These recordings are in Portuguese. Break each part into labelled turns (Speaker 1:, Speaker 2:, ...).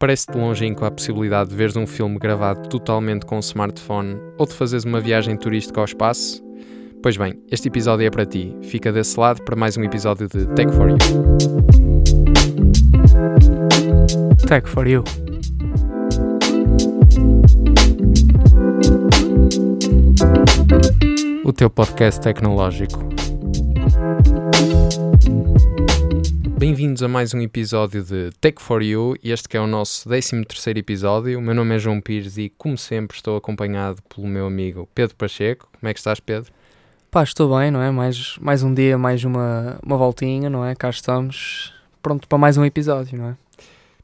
Speaker 1: Parece-te longínquo a possibilidade de veres um filme gravado totalmente com um smartphone ou de fazeres uma viagem turística ao espaço? Pois bem, este episódio é para ti. Fica desse lado para mais um episódio de Tech for You.
Speaker 2: Tech for You.
Speaker 1: O teu podcast tecnológico. Bem-vindos a mais um episódio de Tech for You, este que é o nosso 13 episódio. O meu nome é João Pires e, como sempre, estou acompanhado pelo meu amigo Pedro Pacheco. Como é que estás, Pedro?
Speaker 2: Pá, estou bem, não é? Mais, mais um dia, mais uma, uma voltinha, não é? Cá estamos, pronto para mais um episódio, não é?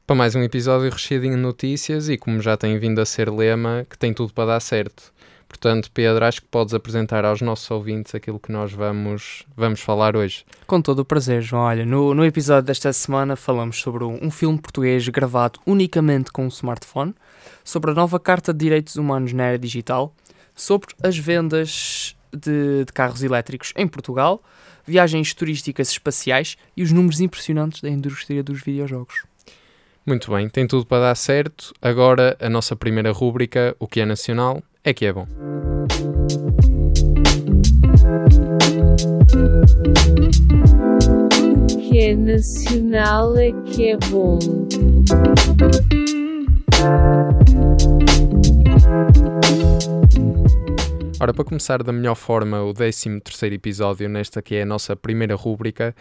Speaker 1: Para mais um episódio recheadinho de notícias e, como já tem vindo a ser lema, que tem tudo para dar certo. Portanto, Pedro, acho que podes apresentar aos nossos ouvintes aquilo que nós vamos, vamos falar hoje.
Speaker 2: Com todo o prazer, João. Olha, no, no episódio desta semana falamos sobre um, filme português gravado unicamente com um smartphone, sobre a nova Carta de Direitos Humanos na Era Digital, sobre as vendas de, de carros elétricos em Portugal, viagens turísticas espaciais e os números impressionantes da indústria dos videojogos.
Speaker 1: Muito bem, tem tudo para dar certo. Agora, a nossa primeira rúbrica, o que é nacional, é que é bom.
Speaker 3: O que é nacional é que é bom.
Speaker 1: Ora, para começar da melhor forma o 13 episódio, nesta que é a nossa primeira rúbrica,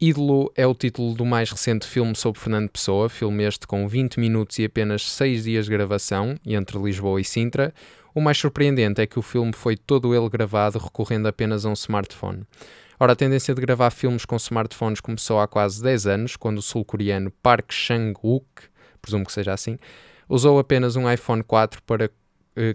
Speaker 1: Ídolo é o título do mais recente filme sobre Fernando Pessoa, filme este com 20 minutos e apenas 6 dias de gravação, entre Lisboa e Sintra. O mais surpreendente é que o filme foi todo ele gravado recorrendo apenas a um smartphone. Ora, a tendência de gravar filmes com smartphones começou há quase 10 anos, quando o sul-coreano Park Chang-wook, presumo que seja assim, usou apenas um iPhone 4 para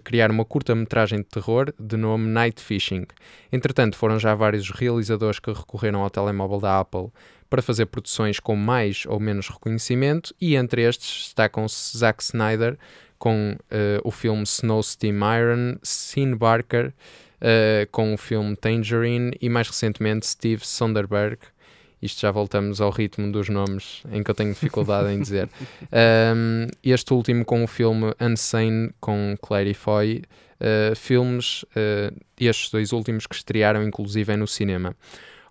Speaker 1: criar uma curta-metragem de terror de nome Night Fishing. Entretanto, foram já vários realizadores que recorreram ao telemóvel da Apple para fazer produções com mais ou menos reconhecimento, e entre estes destacam-se Zack Snyder com uh, o filme Snow Steam Iron, Sean Barker uh, com o filme Tangerine e mais recentemente Steve Sonderberg isto já voltamos ao ritmo dos nomes em que eu tenho dificuldade em dizer. Um, este último com o filme Unsane com Clary Foy, uh, filmes, uh, estes dois últimos que estrearam inclusive no cinema.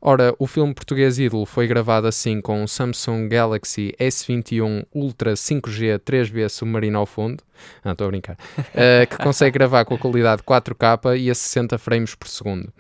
Speaker 1: Ora, o filme português Ídolo foi gravado assim com o Samsung Galaxy S21 Ultra 5G 3B submarino ao fundo, não estou a brincar, uh, que consegue gravar com a qualidade 4K e a 60 frames por segundo.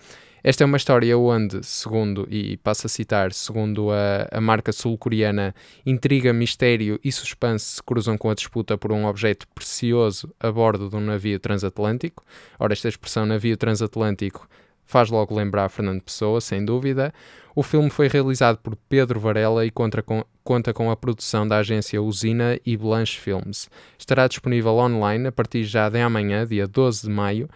Speaker 1: Esta é uma história onde, segundo, e passo a citar, segundo a, a marca sul-coreana, intriga, mistério e suspense se cruzam com a disputa por um objeto precioso a bordo de um navio transatlântico. Ora, esta expressão navio transatlântico faz logo lembrar Fernando Pessoa, sem dúvida. O filme foi realizado por Pedro Varela e conta com, conta com a produção da agência Usina e Blanche Films. Estará disponível online a partir já de amanhã, dia 12 de maio.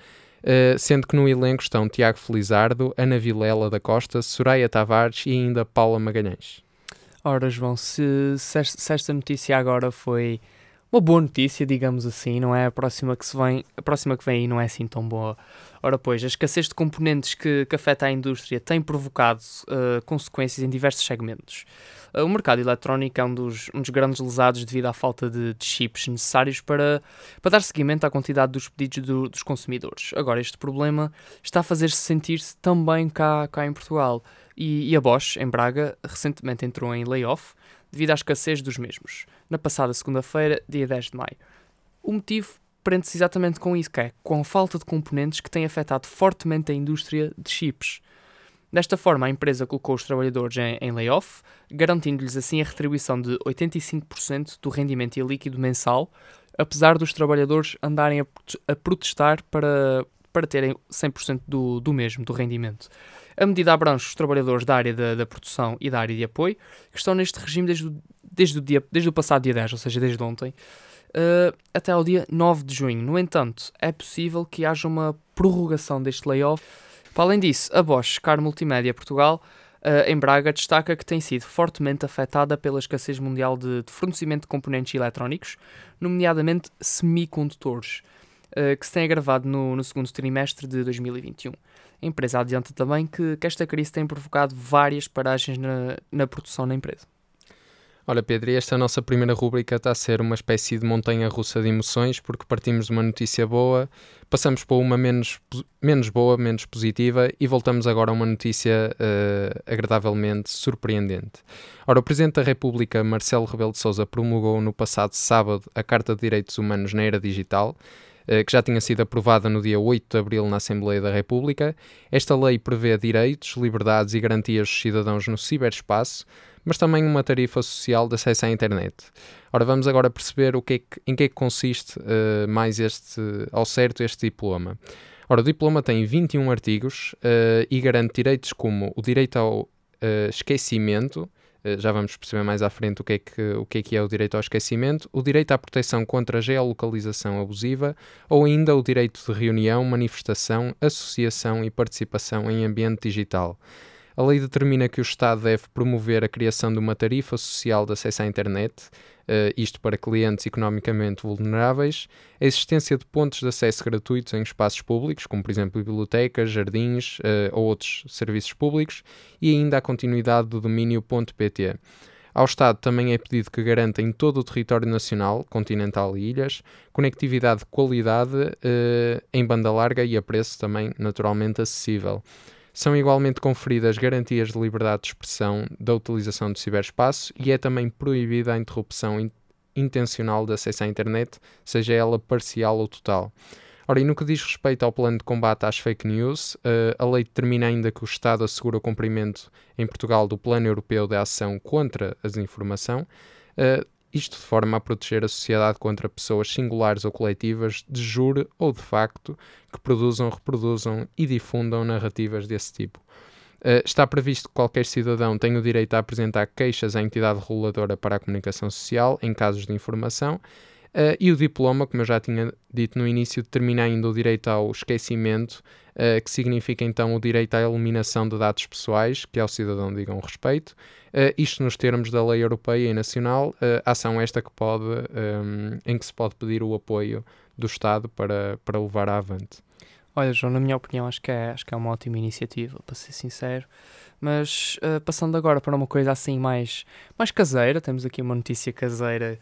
Speaker 1: Uh, sendo que no elenco estão Tiago Felizardo, Ana Vilela da Costa, Soraya Tavares e ainda Paula Magalhães.
Speaker 2: Ora, João, se, se, esta notícia agora foi uma boa notícia, digamos assim, não é? A próxima que, se vem, a próxima que vem aí não é assim tão boa. Ora, pois, a escassez de componentes que, que afeta a indústria tem provocado uh, consequências em diversos segmentos. Uh, o mercado eletrónico é um dos, um dos grandes lesados devido à falta de, de chips necessários para, para dar seguimento à quantidade dos pedidos do, dos consumidores. Agora, este problema está a fazer-se sentir-se também cá, cá em Portugal. E, e a Bosch, em Braga, recentemente entrou em layoff devido à escassez dos mesmos, na passada segunda-feira, dia 10 de maio. O motivo prende-se exatamente com isso, que é com a falta de componentes que tem afetado fortemente a indústria de chips. Desta forma, a empresa colocou os trabalhadores em, em layoff, garantindo-lhes assim a retribuição de 85% do rendimento líquido mensal, apesar dos trabalhadores andarem a, a protestar para, para terem 100% do, do mesmo, do rendimento. A medida abrange os trabalhadores da área da, da, produção e da área de apoio, que estão neste regime desde o, desde o, dia, desde o passado dia 10, ou seja, desde ontem, uh, até ao dia 9 de junho. No entanto, é possível que haja uma prorrogação deste layoff. Para além disso, a Bosch Car Multimédia Portugal, uh, em Braga, destaca que tem sido fortemente afetada pela escassez mundial de, de fornecimento de componentes eletrónicos, nomeadamente semicondutores, uh, que se tem agravado no, no segundo trimestre de 2021. A empresa adianta também que, que esta crise tem provocado várias paragens na, na produção na empresa.
Speaker 1: Olha, Pedro, esta nossa primeira rúbrica está a ser uma espécie de montanha russa de emoções, porque partimos de uma notícia boa, passamos para uma menos, menos boa, menos positiva e voltamos agora a uma notícia uh, agradavelmente surpreendente. Ora, o Presidente da República, Marcelo Rebelo de Sousa, promulgou no passado sábado a Carta de Direitos Humanos na Era Digital, que já tinha sido aprovada no dia 8 de abril na Assembleia da República. Esta lei prevê direitos, liberdades e garantias dos cidadãos no ciberespaço, mas também uma tarifa social de acesso à internet. Ora, vamos agora perceber o que é que, em que é que consiste uh, mais este, ao certo este diploma. Ora, o diploma tem 21 artigos uh, e garante direitos como o direito ao uh, esquecimento, já vamos perceber mais à frente o que, é que, o que é que é o direito ao esquecimento, o direito à proteção contra a geolocalização abusiva ou ainda o direito de reunião, manifestação, associação e participação em ambiente digital. A lei determina que o Estado deve promover a criação de uma tarifa social de acesso à internet, uh, isto para clientes economicamente vulneráveis, a existência de pontos de acesso gratuitos em espaços públicos, como por exemplo bibliotecas, jardins uh, ou outros serviços públicos, e ainda a continuidade do domínio .pt. Ao Estado também é pedido que garanta em todo o território nacional, continental e ilhas, conectividade de qualidade uh, em banda larga e a preço também naturalmente acessível. São igualmente conferidas garantias de liberdade de expressão da utilização do ciberespaço e é também proibida a interrupção in intencional de acesso à internet, seja ela parcial ou total. Ora, e no que diz respeito ao plano de combate às fake news, uh, a lei determina ainda que o Estado assegura o cumprimento em Portugal do Plano Europeu de Ação contra a Desinformação, uh, isto de forma a proteger a sociedade contra pessoas singulares ou coletivas, de jure ou de facto, que produzam, reproduzam e difundam narrativas desse tipo. Uh, está previsto que qualquer cidadão tenha o direito a apresentar queixas à entidade reguladora para a comunicação social em casos de informação Uh, e o diploma, como eu já tinha dito no início, determina ainda o direito ao esquecimento, uh, que significa então o direito à eliminação de dados pessoais, que ao cidadão digam respeito. Uh, isto nos termos da lei europeia e nacional, ação esta que pode, um, em que se pode pedir o apoio do Estado para, para levar avante.
Speaker 2: Olha, João, na minha opinião, acho que é, acho que é uma ótima iniciativa, para ser sincero. Mas passando agora para uma coisa assim mais, mais caseira, temos aqui uma notícia caseira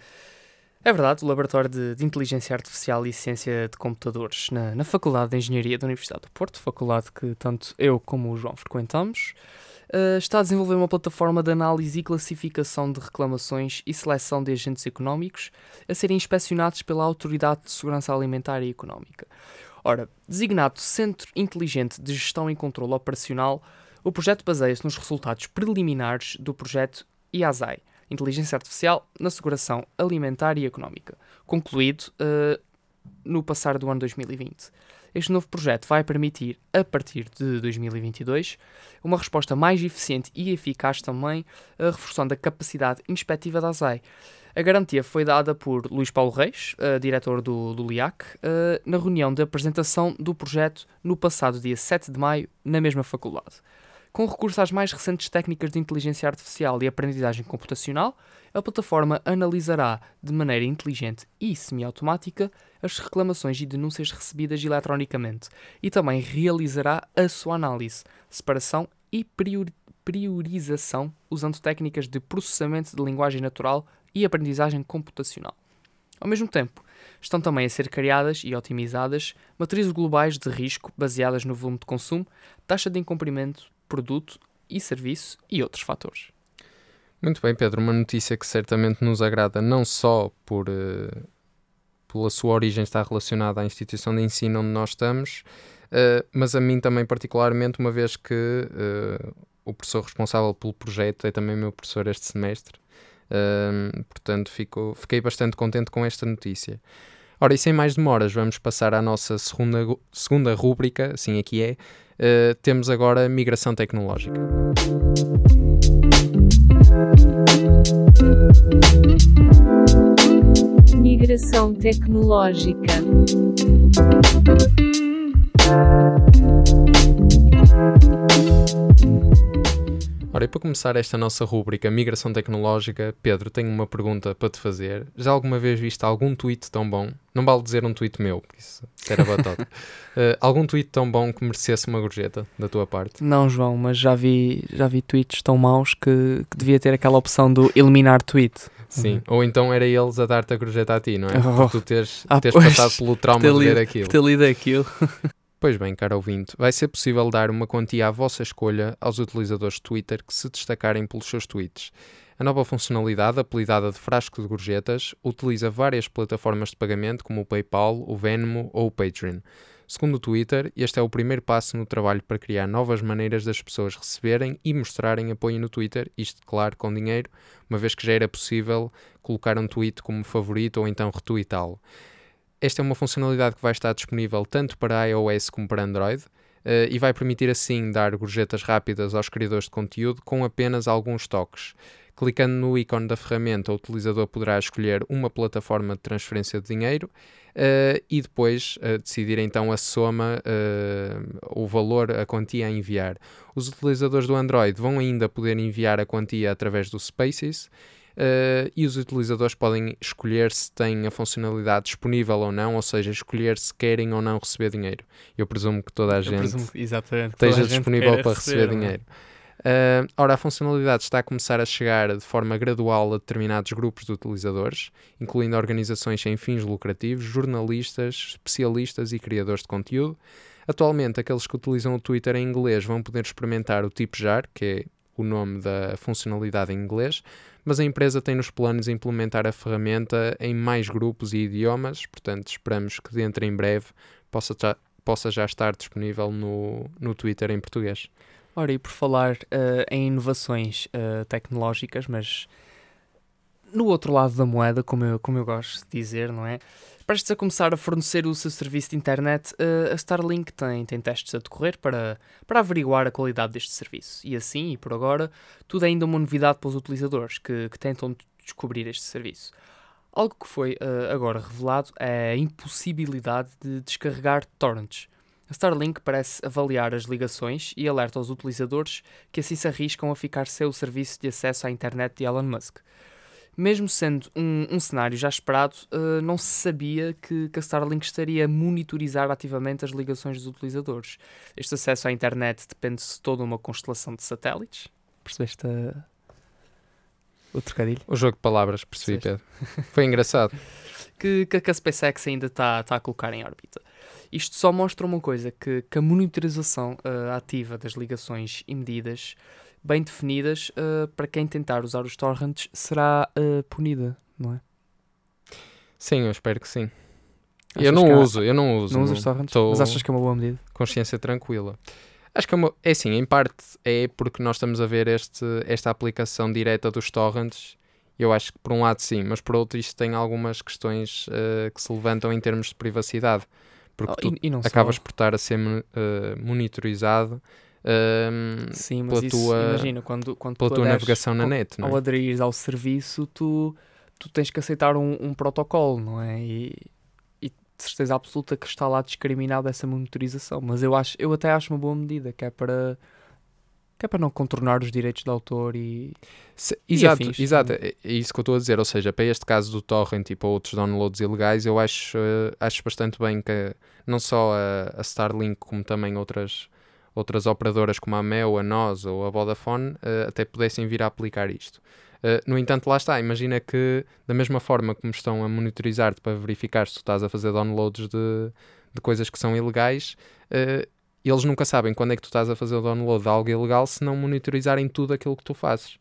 Speaker 2: é verdade, o Laboratório de, de, Inteligência Artificial e Ciência de Computadores na, na, Faculdade de Engenharia da Universidade do Porto, faculdade que tanto eu como o João frequentamos, uh, está a desenvolver uma plataforma de análise e classificação de reclamações e seleção de agentes económicos a serem inspecionados pela Autoridade de Segurança Alimentar e Económica. Ora, designado Centro Inteligente de Gestão e Controlo Operacional, o projeto baseia-se nos resultados preliminares do projeto IASAI – Inteligência Artificial na Seguração Alimentar e Económica, concluído uh, no passar do ano 2020. Este novo projeto vai permitir, a partir de 2022, uma resposta mais eficiente e eficaz também, uh, reforçando a capacidade inspectiva da ASAI. A garantia foi dada por Luís Paulo Reis, uh, diretor do, do LIAC, uh, na reunião de apresentação do projeto no passado dia 7 de maio, na mesma faculdade. Com recurso às mais recentes técnicas de inteligência artificial e aprendizagem computacional, a plataforma analisará de maneira inteligente e semiautomática as reclamações e denúncias recebidas eletronicamente e também realizará a sua análise, separação e priorização usando técnicas de processamento de linguagem natural e aprendizagem computacional. Ao mesmo tempo, estão também a ser criadas e otimizadas matrizes globais de risco baseadas no volume de consumo, taxa de incumprimento, produto e serviço e outros fatores.
Speaker 1: Muito bem, Pedro, uma notícia que certamente nos agrada não só por uh, pela sua origem estar relacionada à instituição de ensino onde nós estamos, uh, mas a mim também particularmente, uma vez que uh, o professor responsável pelo projeto é também meu professor este semestre. portanto, fico, fiquei bastante contente com esta notícia. Ora, e sem mais demoras, vamos passar à nossa segunda, segunda rúbrica, assim aqui é, uh, temos agora migração tecnológica.
Speaker 3: Migração tecnológica.
Speaker 1: Ora, e para começar esta nossa rúbrica Migração Tecnológica, Pedro, tenho uma pergunta para te fazer. Já alguma vez viste algum tweet tão bom? Não vale dizer um tweet meu, porque isso, era batata. uh, algum tweet tão bom que merecesse uma gorjeta da tua parte?
Speaker 2: Não, João, mas já vi, já vi tweets tão maus que, que devia ter aquela opção do eliminar tweet.
Speaker 1: Sim, uhum. ou então era eles a dar-te a gorjeta a ti, não é?
Speaker 2: Oh.
Speaker 1: Por tu teres,
Speaker 2: Ah,
Speaker 1: teres passado pelo trauma de
Speaker 2: lido-
Speaker 1: aquilo.
Speaker 2: Ter lido aquilo.
Speaker 1: Pois bem, caro ouvinte, vai ser possível dar uma quantia à vossa escolha aos utilizadores de Twitter que se destacarem pelos seus tweets. A nova funcionalidade, apelidada de frasco de gorjetas, utiliza várias plataformas de pagamento como o PayPal, o Venmo ou o Patreon. Segundo o Twitter, este é o primeiro passo no trabalho para criar novas maneiras das pessoas receberem e mostrarem apoio no Twitter, isto, claro, com dinheiro, uma vez que já era possível colocar um tweet como favorito ou então retweetá-lo. Esta é uma funcionalidade que vai estar disponível tanto para iOS como para Android eh, e vai permitir assim dar gorjetas rápidas aos criadores de conteúdo com apenas alguns toques. Clicando no ícone da ferramenta, o utilizador poderá escolher uma plataforma de transferência de dinheiro eh, e depois eh, decidir então a soma, eh, o valor, a quantia a enviar. Os utilizadores do Android vão ainda poder enviar a quantia através do Spaces Uh, e os utilizadores podem escolher se têm a funcionalidade disponível ou não, ou seja, escolher se querem ou não receber dinheiro. Eu presumo que toda a
Speaker 2: Eu
Speaker 1: gente
Speaker 2: presumo
Speaker 1: esteja
Speaker 2: a gente
Speaker 1: disponível
Speaker 2: queira
Speaker 1: para receber
Speaker 2: não é?
Speaker 1: dinheiro. Uh, ora, a funcionalidade está a começar a chegar de forma gradual a determinados grupos de utilizadores, incluindo organizações sem fins lucrativos, jornalistas, especialistas e criadores de conteúdo. Atualmente, aqueles que utilizam o Twitter em inglês vão poder experimentar o TipJar, que é o nome da funcionalidade em inglês, mas a empresa tem nos planos implementar a ferramenta em mais grupos e idiomas, portanto, esperamos que dentro em breve possa já, possa já estar disponível no, no Twitter em português.
Speaker 2: Ora, e por falar eh, em inovações eh, tecnológicas, mas no outro lado da moeda, como eu, como eu gosto de dizer, não é? Prestes a começar a fornecer o seu serviço de internet, eh, a Starlink tem, tem testes a decorrer para, para averiguar a qualidade deste serviço. E assim, e por agora, tudo é ainda uma novidade para os utilizadores que, que tentam descobrir este serviço. Algo que foi eh, agora revelado é a impossibilidade de descarregar torrents. A Starlink parece avaliar as ligações e alerta aos utilizadores que assim se arriscam a ficar sem o serviço de acesso à internet de Elon Musk. Mesmo sendo um, um cenário já esperado, eh, não se sabia que, que a Starlink estaria a monitorizar ativamente as ligações dos utilizadores. Este acesso à internet depende de toda uma constelação de satélites. Percebeste a... o trocadilho?
Speaker 1: O jogo de palavras, percebi? Pedro. Foi engraçado.
Speaker 2: que, que a SpaceX ainda está tá a colocar em órbita. Isto só mostra uma coisa, que, que a monitorização eh, ativa das ligações e medidas bem definidas eh, para quem tentar usar os torrents será eh, punida, não é?
Speaker 1: Sim, eu espero que sim.
Speaker 2: Achas
Speaker 1: eu não
Speaker 2: há-
Speaker 1: uso, eu não uso.
Speaker 2: Não usas torrents?
Speaker 1: tô-
Speaker 2: Mas achas que é uma boa medida?
Speaker 1: consciência tranquila. Acho que é, uma, é assim, em parte é porque nós estamos a ver este, esta aplicação direta dos torrents. Eu acho que por um lado sim, mas por outro isto tem algumas questões eh, que se levantam em termos de privacidade. Porque
Speaker 2: Oh,
Speaker 1: tu
Speaker 2: e, e não só.
Speaker 1: acabas por estar a ser eh, monitorizado ehm,
Speaker 2: Sim, mas
Speaker 1: pela
Speaker 2: isso,
Speaker 1: tua-
Speaker 2: imagina, quando, quando
Speaker 1: pela
Speaker 2: tu
Speaker 1: tua navegação na
Speaker 2: ao-
Speaker 1: net, não
Speaker 2: Ao
Speaker 1: é?
Speaker 2: aderir ao serviço, tu, tu tens que aceitar um, um protocolo, não é? E, e de certeza absoluta que está lá discriminada essa monitorização. Mas eu, acho, eu até acho uma boa medida, que é para, que é para não contornar os direitos de autor e.
Speaker 1: Se-
Speaker 2: E
Speaker 1: exato,
Speaker 2: afins,
Speaker 1: exato, é é isso que eu estou a dizer. Ou seja, para este caso do torrent e para outros downloads ilegais, eu acho, eh, acho bastante bem que não só a, a Starlink, como também outras, outras operadoras como a Mel, a NOS ou a Vodafone, eh, até pudessem vir a aplicar isto. Eh, no entanto, lá está, imagina que da mesma forma como estão a monitorizar-te para verificar se tu estás a fazer downloads de, de coisas que são ilegais, eh, eles nunca sabem quando é que tu estás a fazer o download de algo ilegal se não monitorizarem tudo aquilo que tu fazes.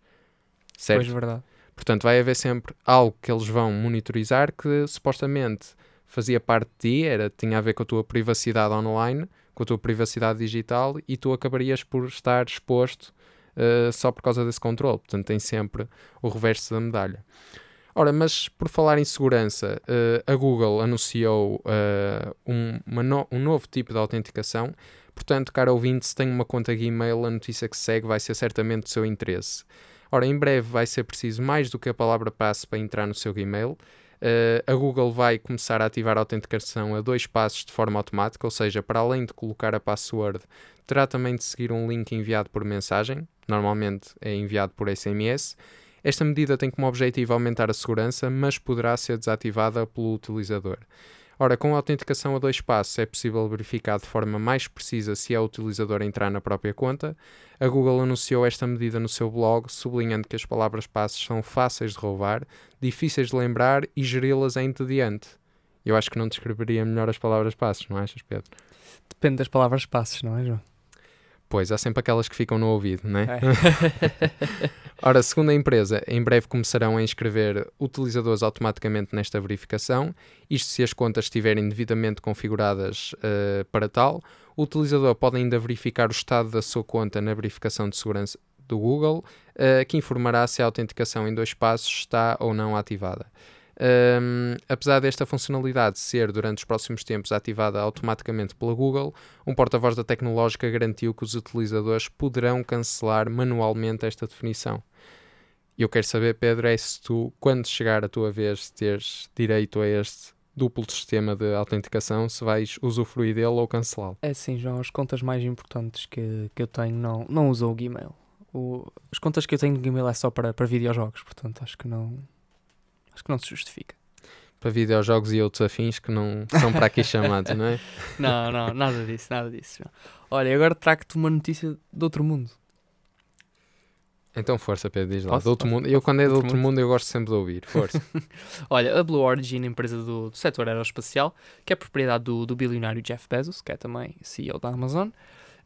Speaker 1: Certo?
Speaker 2: Pois, verdade.
Speaker 1: Portanto, vai haver sempre algo que eles vão monitorizar que supostamente fazia parte de ti, era, tinha a ver com a tua privacidade online, com a tua privacidade digital e tu acabarias por estar exposto eh, só por causa desse controle. Portanto, tem sempre o reverso da medalha. Ora, mas por falar em segurança, eh, a Google anunciou eh, um, no- um novo tipo de autenticação. Portanto, caro ouvinte, se tem uma conta Gmail, a notícia que segue vai ser certamente do seu interesse. Ora, em breve vai ser preciso mais do que a palavra passe para entrar no seu Gmail. Eh, a Google vai começar a ativar a autenticação a dois passos de forma automática, ou seja, para além de colocar a password, terá também de seguir um link enviado por mensagem. normalmente é enviado por SMS. Esta medida tem como objetivo aumentar a segurança, mas poderá ser desativada pelo utilizador. Ora, com a autenticação a dois passos é possível verificar de forma mais precisa se é o utilizador entrar na própria conta. A Google anunciou esta medida no seu blog, sublinhando que as palavras passos são fáceis de roubar, difíceis de lembrar e geri-las é entediante. Eu acho que não descreveria melhor as palavras passos, não achas, Pedro?
Speaker 2: Depende das palavras passos, não é, João?
Speaker 1: Pois, há sempre aquelas que ficam no ouvido, não é?
Speaker 2: É.
Speaker 1: Ora, segundo a empresa, em breve começarão a inscrever utilizadores automaticamente nesta verificação, isto se as contas estiverem devidamente configuradas uh, para tal. O utilizador pode ainda verificar o estado da sua conta na verificação de segurança do Google, uh, que informará se a autenticação em dois passos está ou não ativada. Um, apesar desta funcionalidade ser durante os próximos tempos ativada automaticamente pela Google, um porta-voz da tecnológica garantiu que os utilizadores poderão cancelar manualmente esta definição. E eu quero saber, Pedro, é se tu, quando chegar a tua vez, teres direito a este duplo sistema de autenticação, se vais usufruir dele ou cancelá-lo.
Speaker 2: É sim, João, as contas mais importantes que, que eu tenho não, não usam o Gmail. O, as contas que eu tenho no Gmail é só para, para videojogos, portanto acho que não, acho que não se justifica.
Speaker 1: Para videojogos e outros afins que não são para aqui chamados, não é?
Speaker 2: Não, não, nada disso, nada disso. João. Olha, agora trago-te uma notícia de outro mundo.
Speaker 1: Então força, Pedro, diz lá.
Speaker 2: Posso?
Speaker 1: Do outro
Speaker 2: Posso?
Speaker 1: mundo. Eu quando é do
Speaker 2: Outro
Speaker 1: outro
Speaker 2: mundo?
Speaker 1: mundo eu gosto sempre de ouvir. Força.
Speaker 2: Olha, a Blue Origin, empresa do, do setor aeroespacial, que é propriedade do, do bilionário Jeff Bezos, que é também CEO da Amazon,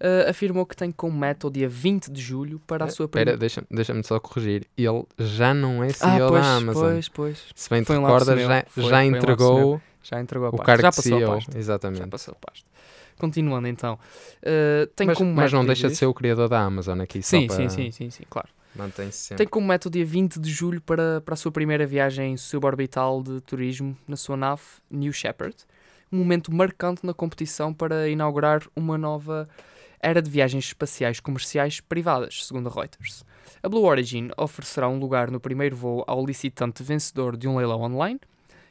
Speaker 2: eh, afirmou que tem como meta o dia 20 de julho para a sua
Speaker 1: Espera,
Speaker 2: primeira...
Speaker 1: deixa- deixa-me só corrigir. Ele já não é
Speaker 2: Ah,
Speaker 1: CEO
Speaker 2: pois,
Speaker 1: da Amazon.
Speaker 2: pois, pois.
Speaker 1: Se bem te recordas, já,
Speaker 2: Foi-
Speaker 1: já
Speaker 2: foi um
Speaker 1: entregou
Speaker 2: Já entregou a
Speaker 1: o
Speaker 2: pasta.
Speaker 1: cargo
Speaker 2: Já
Speaker 1: de
Speaker 2: passou a
Speaker 1: CEO.
Speaker 2: pasta. Já
Speaker 1: Exatamente.
Speaker 2: passou a pasta. Continuando então. eh, tem
Speaker 1: mas,
Speaker 2: como
Speaker 1: mas não deixa de ser o criador da Amazon aqui. só
Speaker 2: Sim,
Speaker 1: para-
Speaker 2: sim, sim, sim, sim, claro. Tem como meta o dia 20 de julho para, para a sua primeira viagem suborbital de turismo na sua nave New Shepard. Um momento marcante na competição para inaugurar uma nova era de viagens espaciais comerciais privadas, segundo a Reuters. A Blue Origin oferecerá um lugar no primeiro voo ao licitante vencedor de um leilão online,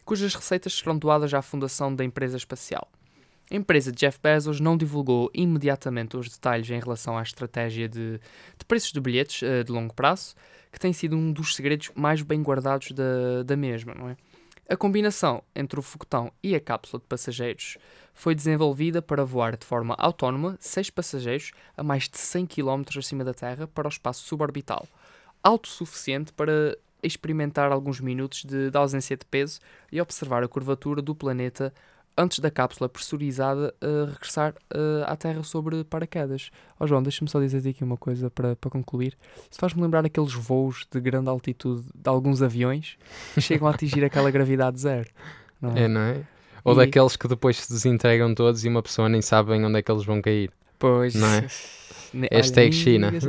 Speaker 2: cujas receitas serão doadas à fundação da empresa espacial. A empresa de Jeff Bezos não divulgou imediatamente os detalhes em relação à estratégia de, de preços de bilhetes eh, de longo prazo, que tem sido um dos segredos mais bem guardados da, da mesma, não é? A combinação entre o foguetão e a cápsula de passageiros foi desenvolvida para voar de forma autónoma seis passageiros a mais de 100 km acima da Terra para o espaço suborbital, autossuficiente para experimentar alguns minutos de, de ausência de peso e observar a curvatura do planeta antes da cápsula pressurizada a regressar eh, à Terra sobre paraquedas. Ó João, deixa-me só dizer aqui uma coisa para, para concluir. Isso faz-me lembrar aqueles voos de grande altitude de alguns aviões que chegam a atingir aquela gravidade zero. Não é?
Speaker 1: É, não é? Ou
Speaker 2: E-
Speaker 1: daqueles que depois se desintegram todos e uma pessoa nem sabe onde é que eles vão cair.
Speaker 2: Pois.
Speaker 1: Não é? Hashtag China.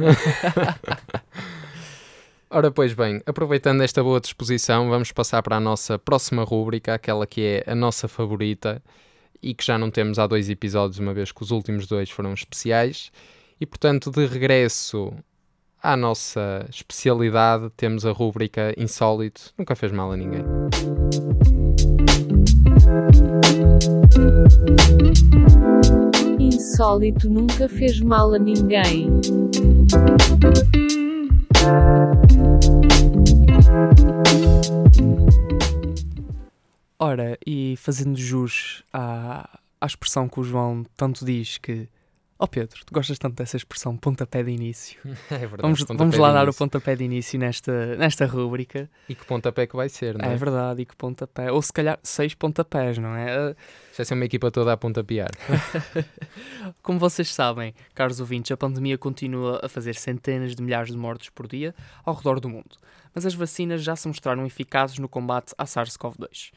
Speaker 1: Ora, pois bem, aproveitando esta boa disposição, vamos passar para a nossa próxima rúbrica, aquela que é a nossa favorita e que já não temos há dois episódios, uma vez que os últimos dois foram especiais. E portanto, de regresso à nossa especialidade, temos a rúbrica Insólito Nunca Fez Mal a Ninguém.
Speaker 3: Insólito nunca fez mal a ninguém.
Speaker 2: Ora, e fazendo jus à, à expressão que o João tanto diz que. Ó Pedro, tu gostas tanto dessa expressão pontapé de início?
Speaker 1: É verdade.
Speaker 2: Vamos, vamos lá dar o pontapé de início nesta, nesta rúbrica.
Speaker 1: E que pontapé que vai ser, não
Speaker 2: É
Speaker 1: é?
Speaker 2: verdade, e que pontapé. Ou se calhar seis pontapés, não é?
Speaker 1: Já ser uma equipa toda a pontapear.
Speaker 2: Como vocês sabem, caros ouvintes, a pandemia continua a fazer centenas de milhares de mortes por dia ao redor do mundo. Mas as vacinas já se mostraram eficazes no combate à SARS-CoV-2.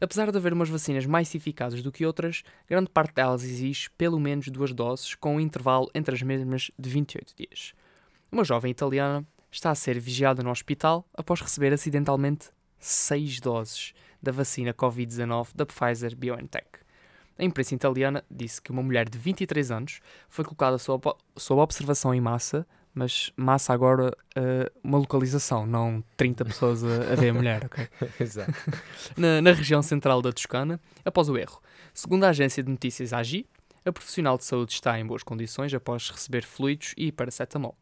Speaker 2: Apesar de haver umas vacinas mais eficazes do que outras, grande parte delas exige pelo menos duas doses, com um intervalo entre as mesmas de 28 dias. Uma jovem italiana está a ser vigiada no hospital após receber acidentalmente seis doses da vacina Covid-19 da Pfizer BioNTech. A imprensa italiana disse que uma mulher de 23 anos foi colocada sob, sob observação em massa, mas massa agora eh, uma localização, não 30 pessoas a, a ver a mulher, ok?
Speaker 1: Exato.
Speaker 2: na, na região central da Toscana, após o erro. Segundo a agência de notícias AGI, a profissional de saúde está em boas condições após receber fluidos e paracetamol.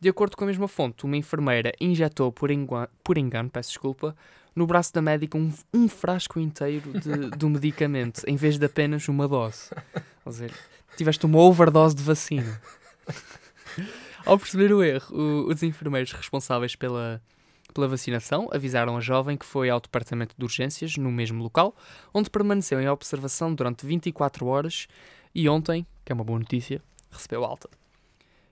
Speaker 2: De acordo com a mesma fonte, uma enfermeira injetou por, engua- por engano, peço desculpa, no braço da médica um, um frasco inteiro de, do medicamento, em vez de apenas uma dose. Ou seja, tiveste uma overdose de vacina. Ao perceber o erro, o- os enfermeiros responsáveis pela, pela vacinação avisaram a jovem que foi ao departamento de urgências, no mesmo local, onde permaneceu em observação durante 24 horas e ontem, que é uma boa notícia, recebeu alta.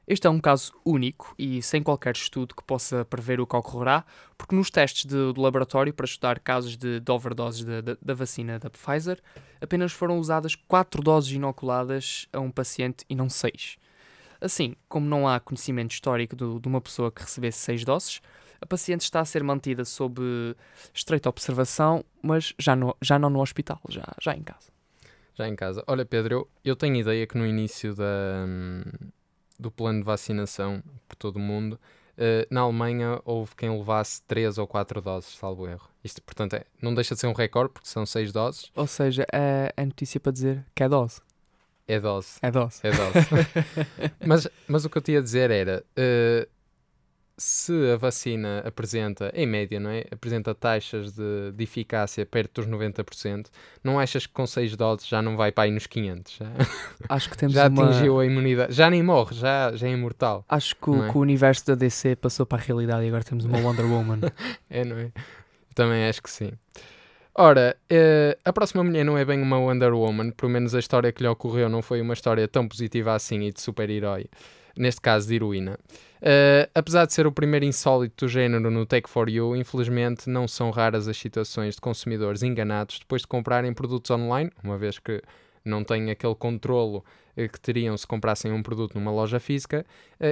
Speaker 2: Este é um caso único e sem qualquer estudo que possa prever o que ocorrerá, porque nos testes de- do laboratório para estudar casos de, de overdoses da vacina da Pfizer, apenas foram usadas 4 doses inoculadas a um paciente e não 6. Assim, como não há conhecimento histórico do- de uma pessoa que recebesse 6 doses, a paciente está a ser mantida sob eh, estreita observação, mas já, no, já não no hospital, já, já em casa.
Speaker 1: Já em casa. Olha, Pedro, eu, eu tenho ideia que no início da, hum, do plano de vacinação por todo o mundo, eh, na Alemanha houve quem levasse 3 ou 4 doses, salvo erro. Isto, portanto, é, não deixa de ser um recorde, porque são 6 doses.
Speaker 2: Ou seja, é, é notícia para dizer que é dose.
Speaker 1: É dose.
Speaker 2: É dose.
Speaker 1: É dose. mas, mas o que eu tinha a dizer era: eh, se a vacina apresenta, em média, não é? Apresenta taxas de, de eficácia perto dos 90%, não achas que com 6 doses já não vai para aí nos 500? Já,
Speaker 2: Acho que temos
Speaker 1: já
Speaker 2: uma...
Speaker 1: atingiu a imunidade, já nem morre, já, já é imortal.
Speaker 2: Acho que o,
Speaker 1: é?
Speaker 2: que o universo da DC passou para a realidade e agora temos uma Wonder Woman.
Speaker 1: É, não é? Também acho que sim. Ora, eh, a próxima mulher não é bem uma Wonder Woman, pelo menos a história que lhe ocorreu não foi uma história tão positiva assim e de super-herói, neste caso de heroína. Eh, apesar de ser o primeiro insólito do género no Take For You, infelizmente não são raras as situações de consumidores enganados depois de comprarem produtos online, uma vez que não têm aquele controlo eh, que teriam se comprassem um produto numa loja física,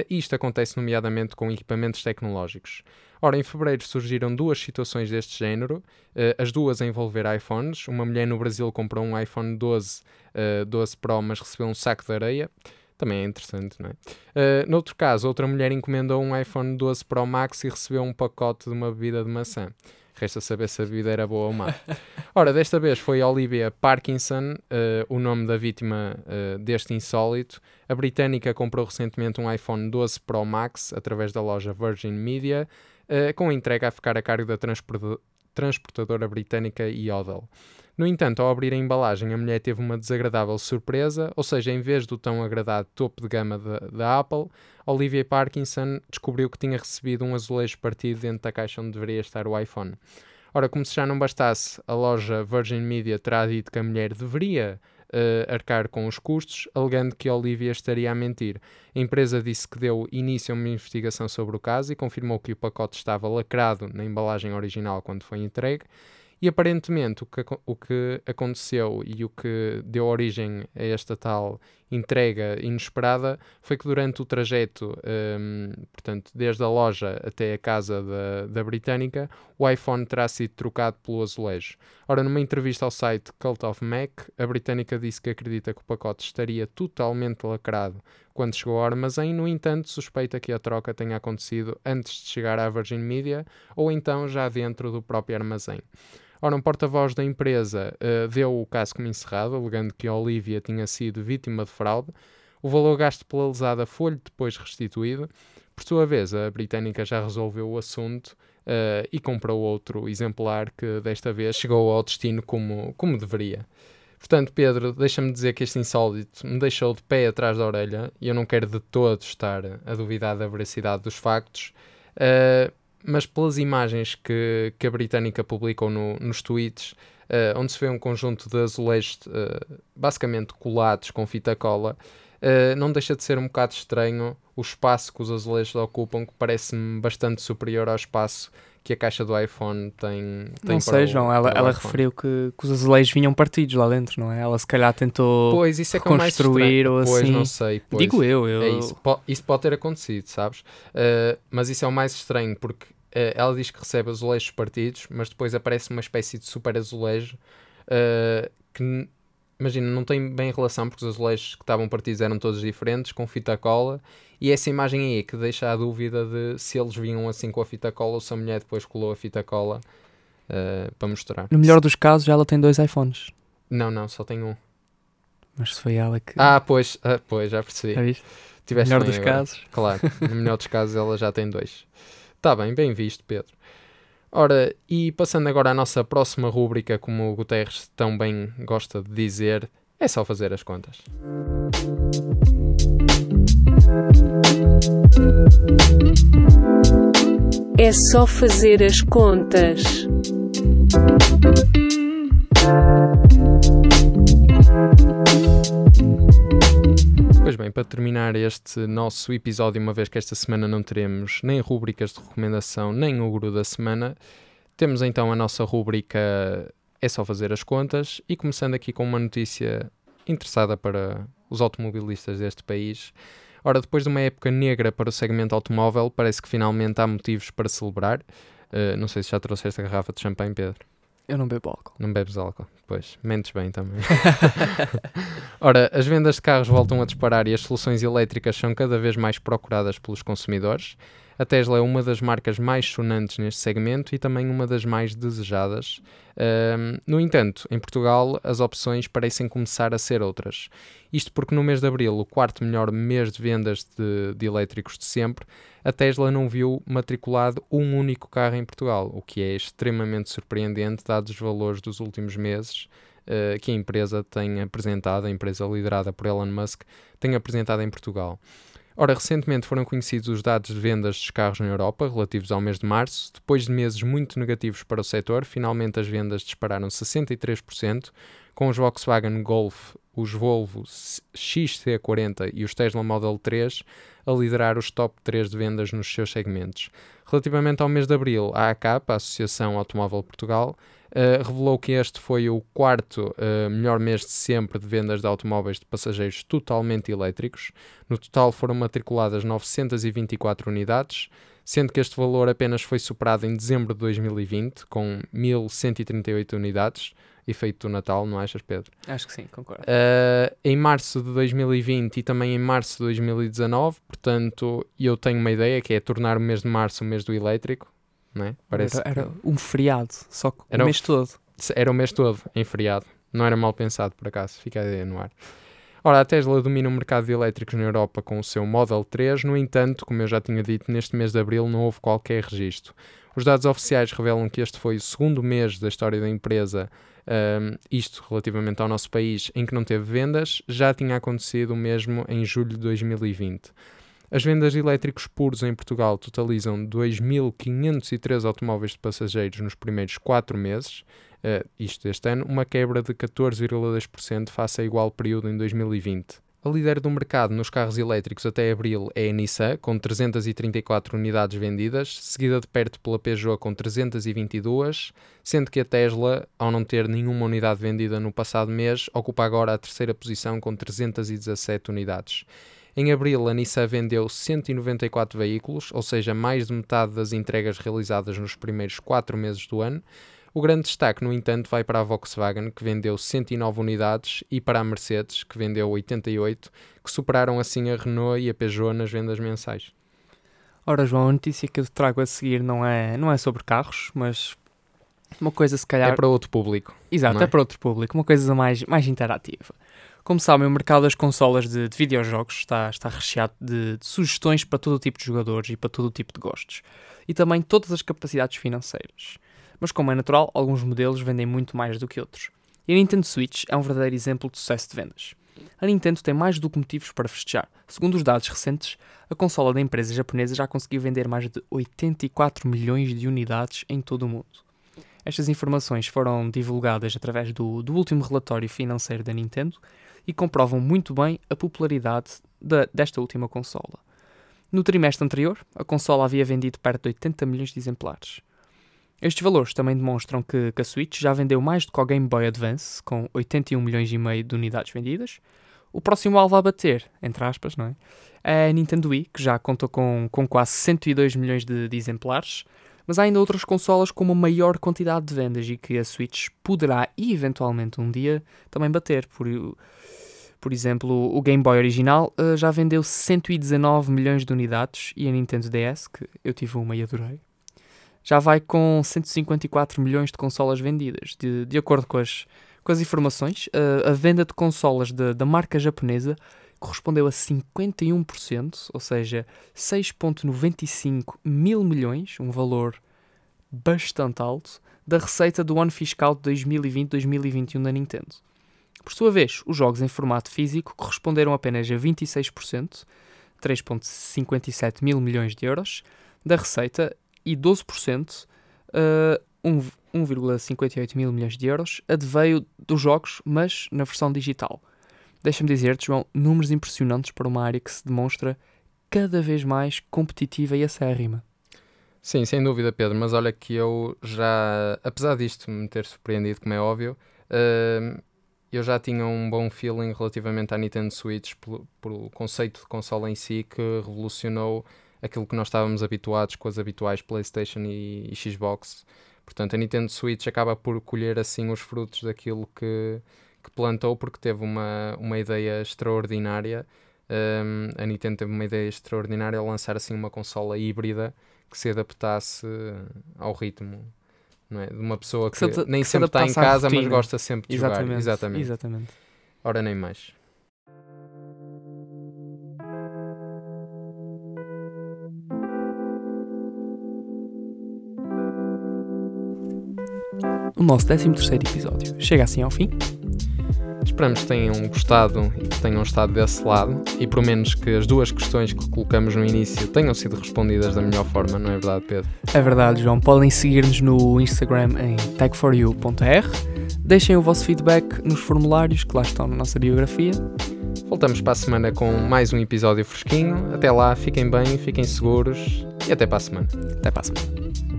Speaker 1: e isto acontece nomeadamente com equipamentos tecnológicos. Ora, em fevereiro surgiram duas situações deste género, eh, as duas a envolver iPhones. Uma mulher no Brasil comprou um iPhone 12, eh, 12 Pro, mas recebeu um saco de areia. Também é interessante, não é? Eh, noutro caso, outra mulher encomendou um iPhone 12 Pro Max e recebeu um pacote de uma bebida de maçã. Resta saber se a bebida era boa ou má. Ora, desta vez foi Olivia Parkinson, eh, o nome da vítima eh, deste insólito. A britânica comprou recentemente um iPhone 12 Pro Max através da loja Virgin Media, eh, com entrega a ficar a cargo da transporta- transportadora britânica Yodel. No entanto, ao abrir a embalagem, a mulher teve uma desagradável surpresa, ou seja, em vez do tão agradado topo de gama da- Apple, Olivia Parkinson descobriu que tinha recebido um azulejo partido dentro da caixa onde deveria estar o iPhone. Ora, como se já não bastasse, a loja Virgin Media terá dito que a mulher deveria eh, arcar com os custos, alegando que Olivia estaria a mentir. A empresa disse que deu início a uma investigação sobre o caso e confirmou que o pacote estava lacrado na embalagem original quando foi entregue. E aparentemente o que, o que aconteceu e o que deu origem a esta tal entrega inesperada foi que durante o trajeto, hum, portanto, desde a loja até a casa da, da britânica, o iPhone terá sido trocado pelo azulejo. Ora, numa entrevista ao site Cult of Mac, a britânica disse que acredita que o pacote estaria totalmente lacrado quando chegou ao armazém, no entanto, suspeita que a troca tenha acontecido antes de chegar à Virgin Media ou então já dentro do próprio armazém. Ora, um porta-voz da empresa eh, deu o caso como encerrado, alegando que a Olivia tinha sido vítima de fraude. O valor gasto pela lesada foi-lhe depois restituído. Por sua vez, a britânica já resolveu o assunto eh, e comprou outro exemplar que desta vez chegou ao destino como, como deveria. Portanto, Pedro, deixa-me dizer que este insólito me deixou de pé atrás da orelha e eu não quero de todo estar a duvidar da veracidade dos factos. eh, mas pelas imagens que, que a britânica publicou no- nos tweets, eh, onde se vê um conjunto de azulejos eh, basicamente colados com fita cola, eh, não deixa de ser um bocado estranho o espaço que os azulejos ocupam, que parece-me bastante superior ao espaço que a caixa do iPhone tem. tem
Speaker 2: não sei, João, ela,
Speaker 1: o
Speaker 2: ela referiu que, que os azulejos vinham partidos lá dentro, não é? Ela se calhar tentou.
Speaker 1: Pois, isso é que é
Speaker 2: reconstruir ou
Speaker 1: Pois,
Speaker 2: assim.
Speaker 1: não sei. Pois.
Speaker 2: Digo eu, eu.
Speaker 1: É isso. Po- isso pode ter acontecido, sabes? Uh, mas isso é o mais estranho, porque uh, ela diz que recebe azulejos partidos, mas depois aparece uma espécie de super azulejo uh, que, imagina, não tem bem relação, porque os azulejos que estavam partidos eram todos diferentes, com fita cola, e essa imagem aí é que deixa a dúvida de se eles vinham assim com a fita cola ou se a mulher depois colou a fita cola uh, para mostrar.
Speaker 2: No melhor dos casos, ela tem dois iPhones.
Speaker 1: Não, não, só tem um.
Speaker 2: Mas se foi ela que.
Speaker 1: Ah, pois, ah, pois, já percebi.
Speaker 2: Já viste?
Speaker 1: Tiveste
Speaker 2: Melhor dos
Speaker 1: agora.
Speaker 2: casos.
Speaker 1: Claro, no melhor dos casos ela já tem dois. Está bem, bem visto, Pedro. Ora, e passando agora à nossa próxima rúbrica, como o Guterres tão bem gosta de dizer, é só fazer as contas.
Speaker 3: É só fazer as contas.
Speaker 1: Para terminar este nosso episódio, uma vez que esta semana não teremos nem rúbricas de recomendação, nem o guru da semana, temos então a nossa rúbrica É só fazer as contas e começando aqui com uma notícia interessada para os automobilistas deste país. Ora, depois de uma época negra para o segmento automóvel, parece que finalmente há motivos para celebrar. Uh, não sei se já trouxeste a garrafa de champanhe, Pedro.
Speaker 2: Eu não bebo álcool.
Speaker 1: Não bebes álcool, pois, mentes bem também. Ora, as vendas de carros voltam a disparar e as soluções elétricas são cada vez mais procuradas pelos consumidores. A Tesla é uma das marcas mais sonantes neste segmento e também uma das mais desejadas. Um, no entanto, em Portugal, as opções parecem começar a ser outras. Isto porque no mês de abril, o quarto melhor mês de vendas de, de elétricos de sempre, a Tesla não viu matriculado um único carro em Portugal, o que é extremamente surpreendente, dados os valores dos últimos meses uh, que a empresa tem apresentado, a empresa liderada por Elon Musk, tem apresentado em Portugal. Ora, recentemente foram conhecidos os dados de vendas dos carros na Europa, relativos ao mês de março. Depois de meses muito negativos para o setor, finalmente as vendas dispararam 63%, com os Volkswagen Golf, os Volvo XC40 e os Tesla Model 3 a liderar os top 3 de vendas nos seus segmentos. Relativamente ao mês de abril, a ACAP, a Associação Automóvel Portugal, Uh, revelou que este foi o quarto uh, melhor mês de sempre de vendas de automóveis de passageiros totalmente elétricos. No total foram matriculadas 924 unidades, sendo que este valor apenas foi superado em dezembro de 2020, com 1138 unidades, efeito do Natal, não achas, Pedro?
Speaker 2: Acho que sim, concordo.
Speaker 1: Uh, em março de 2020 e também em março de 2019, portanto, eu tenho uma ideia que é tornar o mês de março o mês do elétrico. Não é?
Speaker 2: Parece era, era um feriado, só que
Speaker 1: era
Speaker 2: o mês todo.
Speaker 1: Era o mês todo, em feriado. Não era mal pensado, por acaso, fica a ideia no ar. Ora, a Tesla domina o mercado de elétricos na Europa com o seu Model 3, no entanto, como eu já tinha dito, neste mês de abril não houve qualquer registro. Os dados oficiais revelam que este foi o segundo mês da história da empresa, um, isto relativamente ao nosso país, em que não teve vendas, já tinha acontecido o mesmo em julho de 2020. As vendas de elétricos puros em Portugal totalizam 2.503 automóveis de passageiros nos primeiros 4 meses, uh, isto este ano, uma quebra de 14,2% face a igual período em 2020. A líder do mercado nos carros elétricos até abril é a Nissan, com 334 unidades vendidas, seguida de perto pela Peugeot com 322, sendo que a Tesla, ao não ter nenhuma unidade vendida no passado mês, ocupa agora a terceira posição com 317 unidades. Em abril, a Nissan vendeu 194 veículos, ou seja, mais de metade das entregas realizadas nos primeiros 4 meses do ano. O grande destaque, no entanto, vai para a Volkswagen, que vendeu 109 unidades, e para a Mercedes, que vendeu 88, que superaram assim a Renault e a Peugeot nas vendas mensais.
Speaker 2: Ora, João, a notícia que eu trago a seguir não é, não é sobre carros, mas uma coisa se calhar.
Speaker 1: É para outro público.
Speaker 2: Exato,
Speaker 1: é?
Speaker 2: é para outro público, uma coisa mais, mais interativa. Como sabem, o mercado das consolas de, de videojogos está, está recheado de, de, sugestões para todo o tipo de jogadores e para todo o tipo de gostos. E também todas as capacidades financeiras. Mas, como é natural, alguns modelos vendem muito mais do que outros. E a Nintendo Switch é um verdadeiro exemplo de sucesso de vendas. A Nintendo tem mais do que motivos para festejar. Segundo os dados recentes, a consola da empresa japonesa já conseguiu vender mais de 84 milhões de unidades em todo o mundo. Estas informações foram divulgadas através do, do último relatório financeiro da Nintendo e comprovam muito bem a popularidade da, desta última consola. No trimestre anterior, a consola havia vendido perto de 80 milhões de exemplares. Estes valores também demonstram que, que, a Switch já vendeu mais do que o Game Boy Advance, com 81 milhões e meio de unidades vendidas. O próximo alvo a bater, entre aspas, não é? é a Nintendo Wii, que já conta com, com quase 102 milhões de, de exemplares, mas há ainda outras consolas com uma maior quantidade de vendas e que a Switch poderá, eventualmente um dia, também bater. Por, por exemplo, o Game Boy original uh, já vendeu 119 milhões de unidades e a Nintendo DS, que eu tive uma e adorei, já vai com 154 milhões de consolas vendidas. De, de acordo com as, com as informações, uh, a venda de consolas da marca japonesa correspondeu a 51%, ou seja, 6,95 mil milhões, um valor bastante alto, da receita do ano fiscal de 2020-2021 da Nintendo. Por sua vez, os jogos em formato físico corresponderam apenas a 26%, 3,57 mil milhões de euros, da receita e 12%, uh, 1,58 mil milhões de euros, adveio dos jogos, mas na versão digital. Deixa-me dizer-te, João, números impressionantes para uma área que se demonstra cada vez mais competitiva e acérrima.
Speaker 1: Sim, sem dúvida, Pedro, mas olha que eu já, apesar disto me ter surpreendido, como é óbvio, uh, eu já tinha um bom feeling relativamente à Nintendo Switch pelo, pelo conceito de console em si que revolucionou aquilo que nós estávamos habituados com as habituais PlayStation e, e Xbox. Portanto, a Nintendo Switch acaba por colher assim os frutos daquilo que, que plantou, porque teve uma, uma ideia extraordinária. Um, a Nintendo teve uma ideia extraordinária ao lançar assim uma consola híbrida que se adaptasse ao ritmo é? de uma pessoa que, que nem que sempre está em casa, mas gosta sempre de
Speaker 2: Exatamente.
Speaker 1: jogar.
Speaker 2: Exatamente. Exatamente.
Speaker 1: Ora, nem mais.
Speaker 2: O nosso 13 episódio chega assim ao fim.
Speaker 1: Esperamos que tenham gostado e que tenham estado desse lado e por menos que as duas questões que colocamos no início tenham sido respondidas da melhor forma, não é verdade, Pedro?
Speaker 2: É verdade, João. Podem seguir-nos no Instagram em tag4u.r. Deixem o vosso feedback nos formulários que lá estão na nossa biografia.
Speaker 1: Voltamos para a semana com mais um episódio fresquinho. Até lá, fiquem bem, fiquem seguros e até para a semana.
Speaker 2: Até para a semana.